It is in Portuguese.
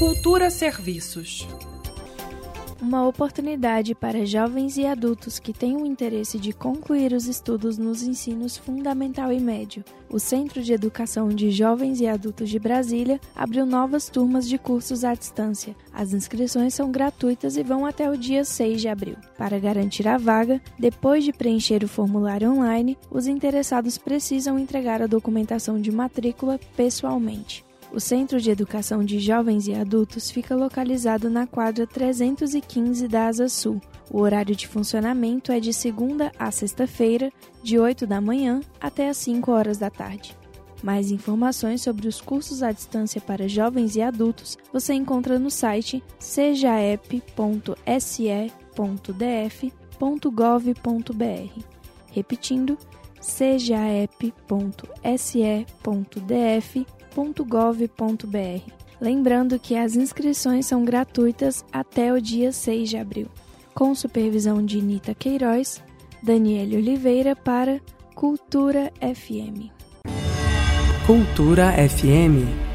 Cultura Serviços uma oportunidade para jovens e adultos que têm o interesse de concluir os estudos nos ensinos fundamental e médio. O Centro de Educação de Jovens e Adultos de Brasília abriu novas turmas de cursos à distância. As inscrições são gratuitas e vão até o dia 6 de abril. Para garantir a vaga, depois de preencher o formulário online, os interessados precisam entregar a documentação de matrícula pessoalmente. O Centro de Educação de Jovens e Adultos fica localizado na quadra 315 da Asa Sul. O horário de funcionamento é de segunda a sexta-feira, de 8 da manhã até as 5 horas da tarde. Mais informações sobre os cursos à distância para jovens e adultos você encontra no site sejaep.se.df.gov.br. Repetindo, sejaep.se.df.gov.br www.gov.br. Lembrando que as inscrições são gratuitas até o dia 6 de abril. Com supervisão de Nita Queiroz, Daniele Oliveira para Cultura FM. Cultura FM